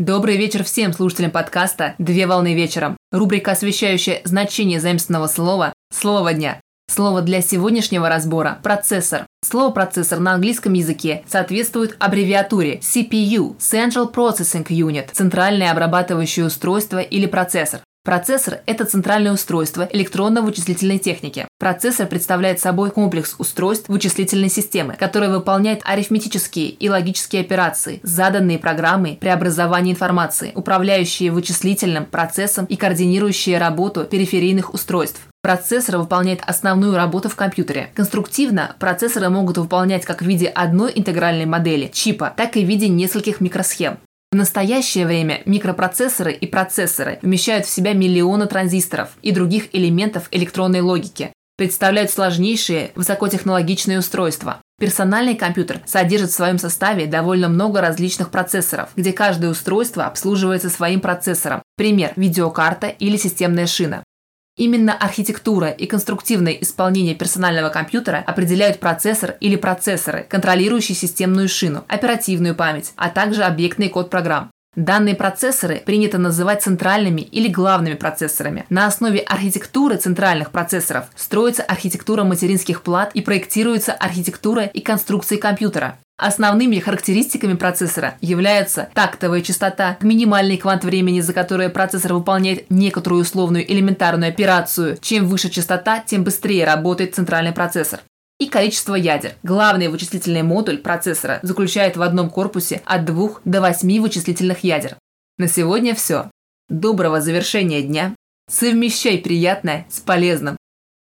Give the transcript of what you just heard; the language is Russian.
Добрый вечер всем слушателям подкаста «Две волны вечером». Рубрика, освещающая значение заимственного слова «Слово дня». Слово для сегодняшнего разбора – процессор. Слово «процессор» на английском языке соответствует аббревиатуре CPU – Central Processing Unit – центральное обрабатывающее устройство или процессор. Процессор – это центральное устройство электронно-вычислительной техники. Процессор представляет собой комплекс устройств вычислительной системы, который выполняет арифметические и логические операции, заданные программой преобразования информации, управляющие вычислительным процессом и координирующие работу периферийных устройств. Процессор выполняет основную работу в компьютере. Конструктивно процессоры могут выполнять как в виде одной интегральной модели чипа, так и в виде нескольких микросхем. В настоящее время микропроцессоры и процессоры вмещают в себя миллионы транзисторов и других элементов электронной логики, представляют сложнейшие высокотехнологичные устройства. Персональный компьютер содержит в своем составе довольно много различных процессоров, где каждое устройство обслуживается своим процессором. Пример – видеокарта или системная шина. Именно архитектура и конструктивное исполнение персонального компьютера определяют процессор или процессоры, контролирующие системную шину, оперативную память, а также объектный код программ. Данные процессоры принято называть центральными или главными процессорами. На основе архитектуры центральных процессоров строится архитектура материнских плат и проектируется архитектура и конструкции компьютера. Основными характеристиками процессора являются тактовая частота, минимальный квант времени, за которое процессор выполняет некоторую условную элементарную операцию. Чем выше частота, тем быстрее работает центральный процессор и количество ядер. Главный вычислительный модуль процессора заключает в одном корпусе от 2 до 8 вычислительных ядер. На сегодня все. Доброго завершения дня. Совмещай приятное с полезным.